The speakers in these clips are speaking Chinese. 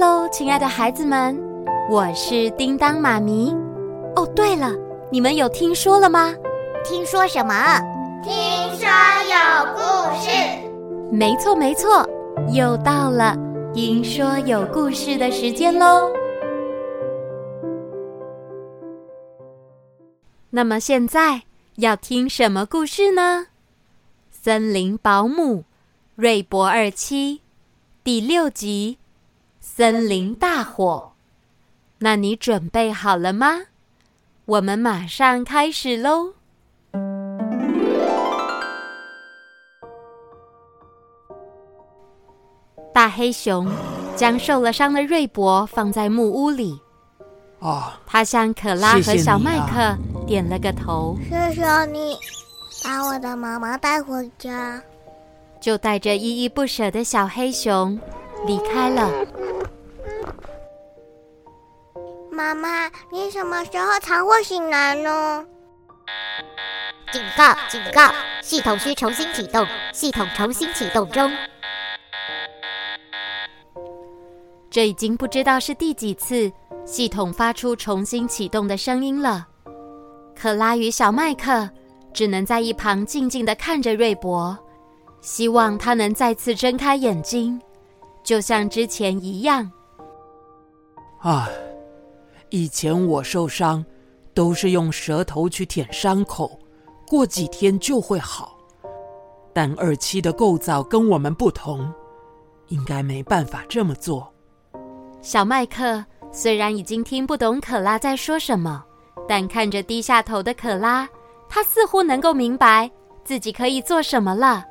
喽，亲爱的孩子们，我是叮当妈咪。哦，对了，你们有听说了吗？听说什么？听说有故事。没错，没错，又到了听说有故事的时间喽。那么现在要听什么故事呢？森林保姆瑞博二七第六集。森林大火，那你准备好了吗？我们马上开始喽！大黑熊将受了伤的瑞博放在木屋里。哦，他向可拉和小麦克点了个头。谢谢你，把我的妈妈带回家。就带着依依不舍的小黑熊离开了。妈妈，你什么时候才会醒来呢？警告！警告！系统需重新启动，系统重新启动中。这已经不知道是第几次系统发出重新启动的声音了。克拉与小麦克只能在一旁静静的看着瑞博，希望他能再次睁开眼睛，就像之前一样。啊。以前我受伤，都是用舌头去舔伤口，过几天就会好。但二七的构造跟我们不同，应该没办法这么做。小麦克虽然已经听不懂可拉在说什么，但看着低下头的可拉，他似乎能够明白自己可以做什么了。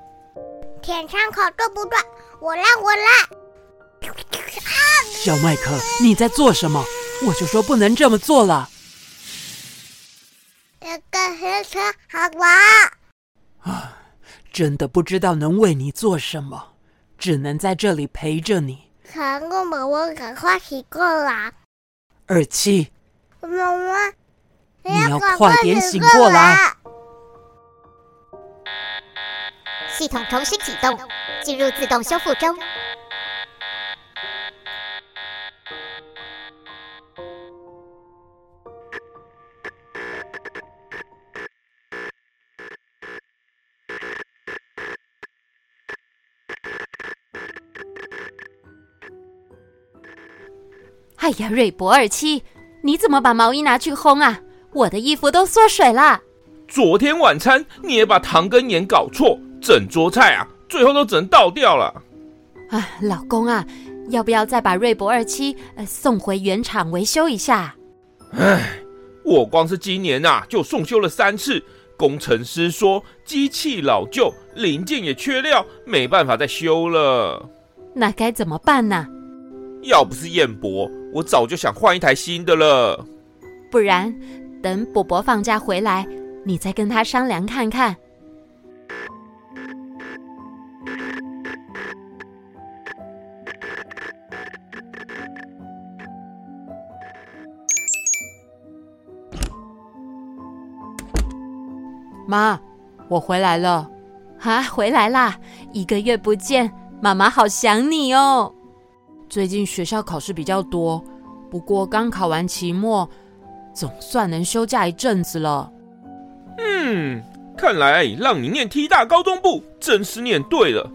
舔伤口对不对？我来，我来。小麦克，你在做什么？我就说不能这么做了。这个黑车好玩啊！真的不知道能为你做什么，只能在这里陪着你。可不可我赶快醒过来？二七，妈妈，你要快点醒过来。系统重新启动，进入自动修复中。哎呀，瑞博二七，你怎么把毛衣拿去烘啊？我的衣服都缩水了。昨天晚餐你也把糖跟盐搞错，整桌菜啊，最后都只能倒掉了。哎，老公啊，要不要再把瑞博二七呃送回原厂维修一下？哎，我光是今年啊就送修了三次，工程师说机器老旧，零件也缺料，没办法再修了。那该怎么办呢？要不是彦伯，我早就想换一台新的了。不然，等伯伯放假回来，你再跟他商量看看。妈，我回来了。啊，回来啦！一个月不见，妈妈好想你哦。最近学校考试比较多，不过刚考完期末，总算能休假一阵子了。嗯，看来让你念 T 大高中部，真是念对了。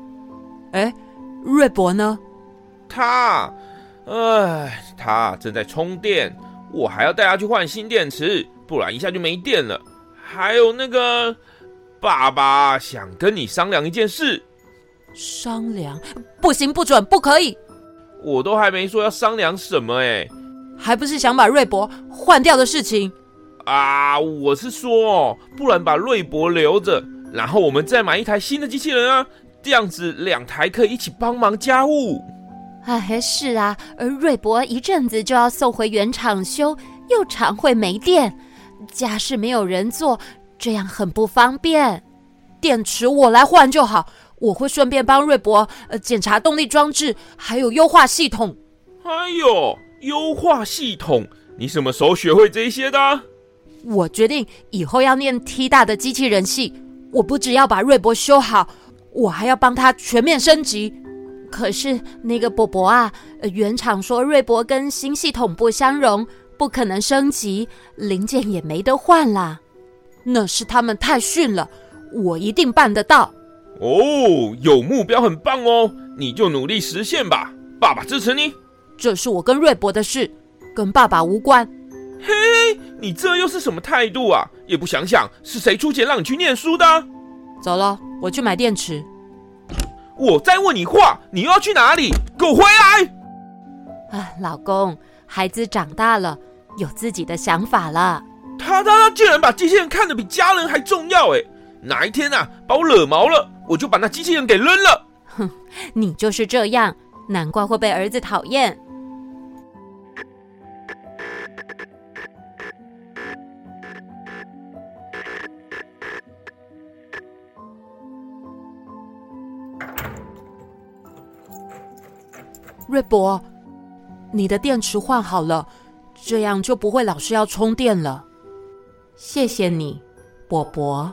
哎，瑞博呢？他，哎，他正在充电，我还要带他去换新电池，不然一下就没电了。还有那个，爸爸想跟你商量一件事。商量？不行，不准，不可以。我都还没说要商量什么哎，还不是想把瑞博换掉的事情啊！我是说，不然把瑞博留着，然后我们再买一台新的机器人啊，这样子两台可以一起帮忙家务。哎，是啊，而瑞博一阵子就要送回原厂修，又常会没电，家事没有人做，这样很不方便。电池我来换就好。我会顺便帮瑞博呃检查动力装置，还有优化系统。哎呦，优化系统，你什么时候学会这些的？我决定以后要念 T 大的机器人系。我不只要把瑞博修好，我还要帮他全面升级。可是那个伯伯啊，原厂说瑞博跟新系统不相容，不可能升级，零件也没得换啦。那是他们太逊了，我一定办得到。哦，有目标很棒哦，你就努力实现吧，爸爸支持你。这是我跟瑞博的事，跟爸爸无关。嘿，你这又是什么态度啊？也不想想是谁出钱让你去念书的？走了，我去买电池。我在问你话，你又要去哪里？给我回来！啊，老公，孩子长大了，有自己的想法了。他他他，竟然把机器人看得比家人还重要！哎，哪一天啊，把我惹毛了，我就把那机器人给扔了。哼，你就是这样，难怪会被儿子讨厌。瑞博，你的电池换好了，这样就不会老是要充电了。谢谢你，伯伯。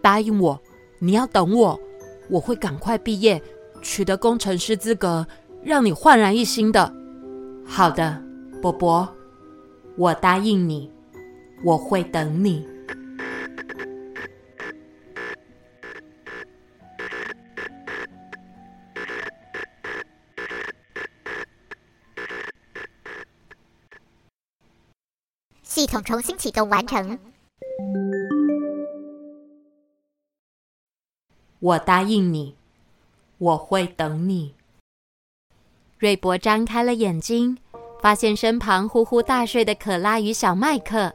答应我，你要等我，我会赶快毕业，取得工程师资格，让你焕然一新的。好的，伯伯，我答应你，我会等你。系统重新启动完成。我答应你，我会等你。瑞博张开了眼睛，发现身旁呼呼大睡的可拉与小麦克。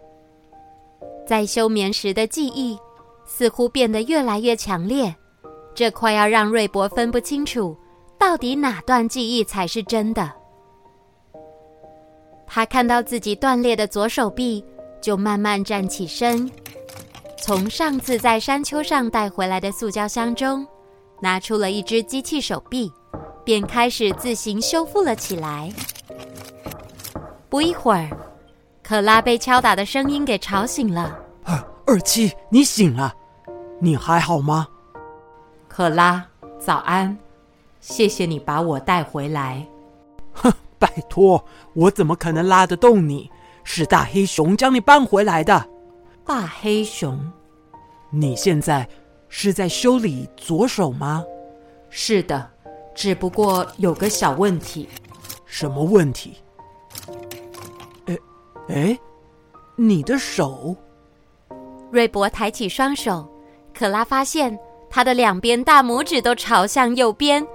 在休眠时的记忆似乎变得越来越强烈，这快要让瑞博分不清楚到底哪段记忆才是真的。他看到自己断裂的左手臂，就慢慢站起身，从上次在山丘上带回来的塑胶箱中，拿出了一只机器手臂，便开始自行修复了起来。不一会儿，可拉被敲打的声音给吵醒了。啊，二七，你醒了，你还好吗？可拉，早安，谢谢你把我带回来。哼。拜托，我怎么可能拉得动你？是大黑熊将你搬回来的。大黑熊，你现在是在修理左手吗？是的，只不过有个小问题。什么问题？哎哎，你的手？瑞博抬起双手，可拉发现他的两边大拇指都朝向右边。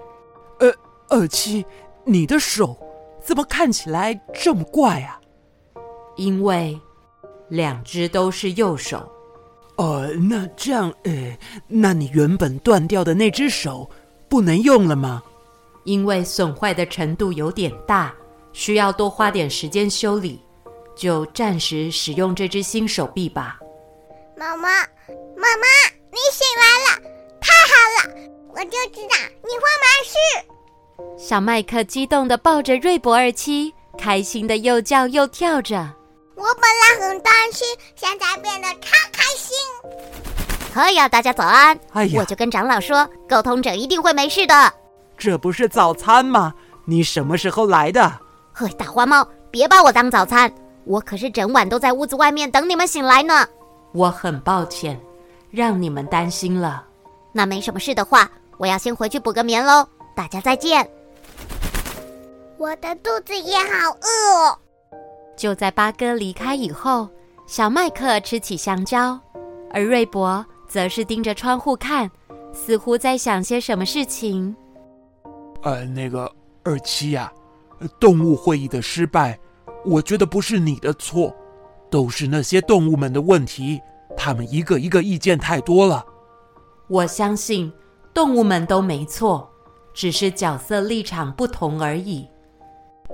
呃，二七，你的手。怎么看起来这么怪啊？因为两只都是右手。哦，那这样，呃，那你原本断掉的那只手不能用了吗？因为损坏的程度有点大，需要多花点时间修理，就暂时使用这只新手臂吧。妈妈，妈妈，你醒来了，太好了！我就知道你会没事。小麦克激动地抱着瑞博二七，开心的又叫又跳着。我本来很担心，现在变得超开心。可以啊，大家早安。哎呀，我就跟长老说，沟通者一定会没事的。这不是早餐吗？你什么时候来的？嘿，大花猫，别把我当早餐，我可是整晚都在屋子外面等你们醒来呢。我很抱歉，让你们担心了。那没什么事的话，我要先回去补个眠喽。大家再见。我的肚子也好饿哦。就在八哥离开以后，小麦克吃起香蕉，而瑞博则是盯着窗户看，似乎在想些什么事情。呃，那个二七呀，动物会议的失败，我觉得不是你的错，都是那些动物们的问题，他们一个一个意见太多了。我相信动物们都没错。只是角色立场不同而已。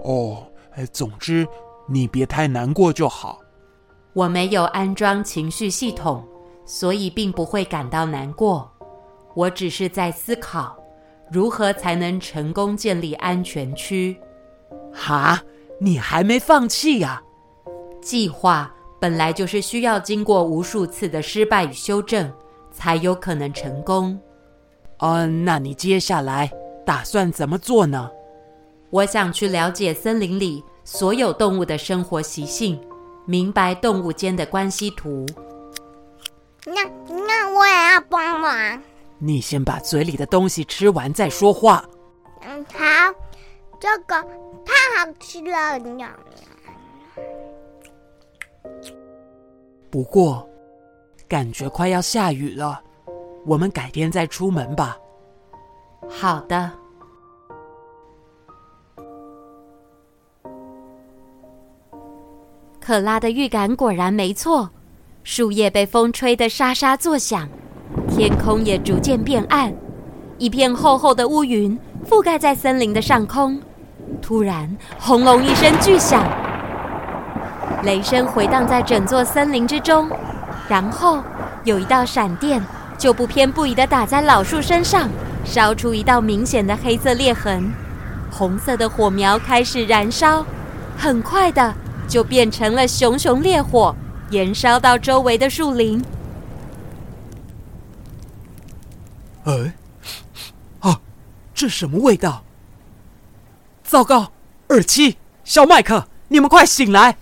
哦，总之你别太难过就好。我没有安装情绪系统，所以并不会感到难过。我只是在思考，如何才能成功建立安全区。哈，你还没放弃呀？计划本来就是需要经过无数次的失败与修正，才有可能成功。嗯，那你接下来打算怎么做呢？我想去了解森林里所有动物的生活习性，明白动物间的关系图。那那我也要帮忙。你先把嘴里的东西吃完再说话。嗯，好，这个太好吃了呢。不过，感觉快要下雨了，我们改天再出门吧。好的。克拉的预感果然没错，树叶被风吹得沙沙作响，天空也逐渐变暗，一片厚厚的乌云覆盖在森林的上空。突然，轰隆一声巨响，雷声回荡在整座森林之中，然后有一道闪电就不偏不倚地打在老树身上，烧出一道明显的黑色裂痕。红色的火苗开始燃烧，很快的。就变成了熊熊烈火，燃烧到周围的树林。哎，啊，这什么味道？糟糕！二七、小麦克，你们快醒来！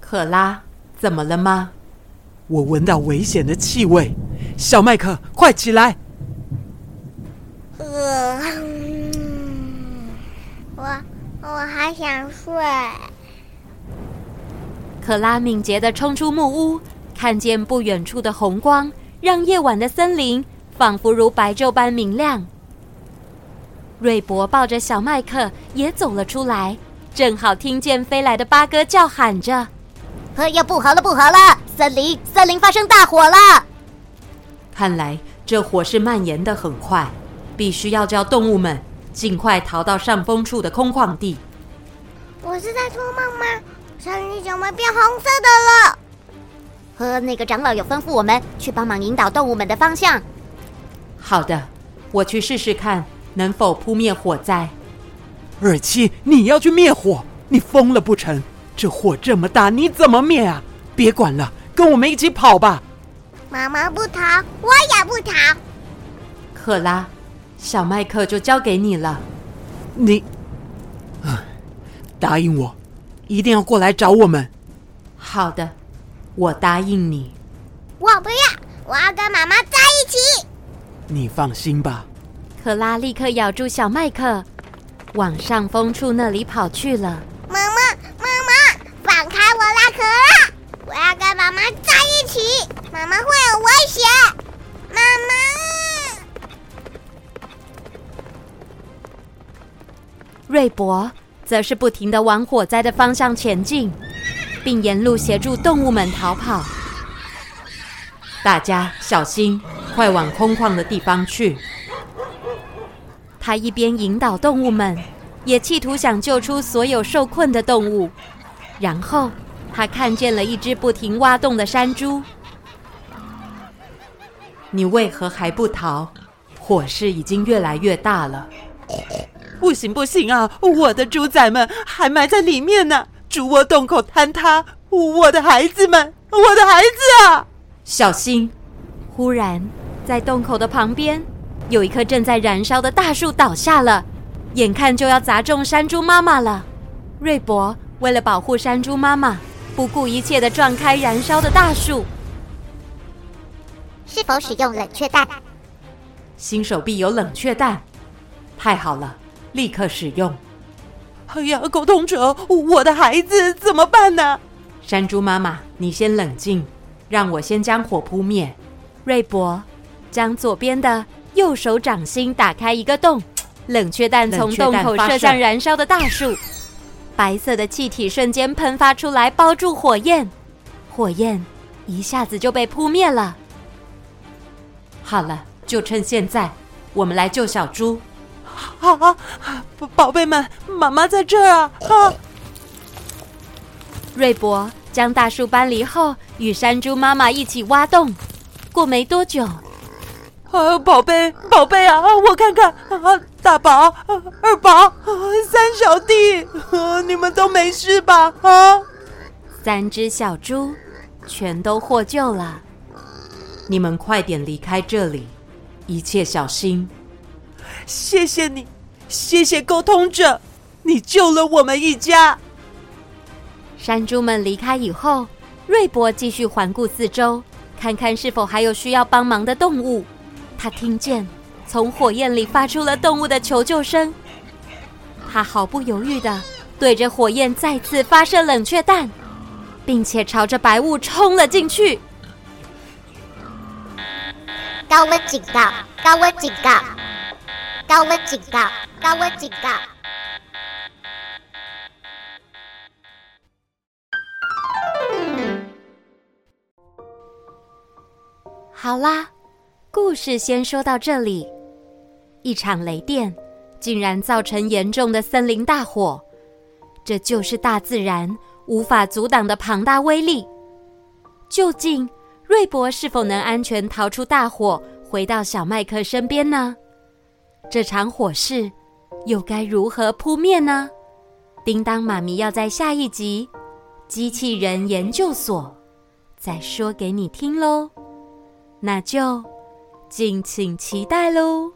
可拉，怎么了吗？我闻到危险的气味。小麦克，快起来！呃，我我还想睡。可拉敏捷地冲出木屋，看见不远处的红光，让夜晚的森林仿佛如白昼般明亮。瑞博抱着小麦克也走了出来，正好听见飞来的八哥叫喊着：“哎呀，不好了，不好了！森林，森林发生大火了！看来这火势蔓延的很快，必须要叫动物们尽快逃到上风处的空旷地。”我是在做梦吗？森林怎么变红色的了？和那个长老有吩咐我们去帮忙引导动物们的方向。好的，我去试试看能否扑灭火灾。二七，你要去灭火？你疯了不成？这火这么大，你怎么灭啊？别管了，跟我们一起跑吧。妈妈不逃，我也不逃。克拉，小麦克就交给你了。你，啊，答应我。一定要过来找我们。好的，我答应你。我不要，我要跟妈妈在一起。你放心吧。克拉立刻咬住小麦克，往上风处那里跑去了。妈妈，妈妈，放开我啦，克拉！我要跟妈妈在一起。妈妈会有危险。妈妈。瑞博。则是不停地往火灾的方向前进，并沿路协助动物们逃跑。大家小心，快往空旷的地方去。他一边引导动物们，也企图想救出所有受困的动物。然后，他看见了一只不停挖洞的山猪。你为何还不逃？火势已经越来越大了。不行不行啊！我的猪仔们还埋在里面呢，猪窝洞口坍塌，我的孩子们，我的孩子啊！小心！忽然，在洞口的旁边，有一棵正在燃烧的大树倒下了，眼看就要砸中山猪妈妈了。瑞博为了保护山猪妈妈，不顾一切的撞开燃烧的大树。是否使用冷却弹？新手臂有冷却弹，太好了！立刻使用！哎呀，沟通者，我的孩子怎么办呢？山猪妈妈，你先冷静，让我先将火扑灭。瑞博，将左边的右手掌心打开一个洞，冷却弹从洞口射向燃烧的大树，白色的气体瞬间喷发出来，包住火焰，火焰一下子就被扑灭了。好了，就趁现在，我们来救小猪。啊啊！宝贝们，妈妈在这儿啊！啊！瑞博将大树搬离后，与山猪妈妈一起挖洞。过没多久，啊，宝贝，宝贝啊，我看看，啊，大宝、啊、二宝、啊、三小弟，啊，你们都没事吧？啊！三只小猪全都获救了。你们快点离开这里，一切小心。谢谢你，谢谢沟通者，你救了我们一家。山猪们离开以后，瑞博继续环顾四周，看看是否还有需要帮忙的动物。他听见从火焰里发出了动物的求救声，他毫不犹豫的对着火焰再次发射冷却弹，并且朝着白雾冲了进去。高温警告！高温警告！高温警告！高温警告！好啦，故事先说到这里。一场雷电竟然造成严重的森林大火，这就是大自然无法阻挡的庞大威力。究竟，瑞博是否能安全逃出大火，回到小麦克身边呢？这场火势又该如何扑灭呢？叮当妈咪要在下一集《机器人研究所》再说给你听喽，那就敬请期待喽。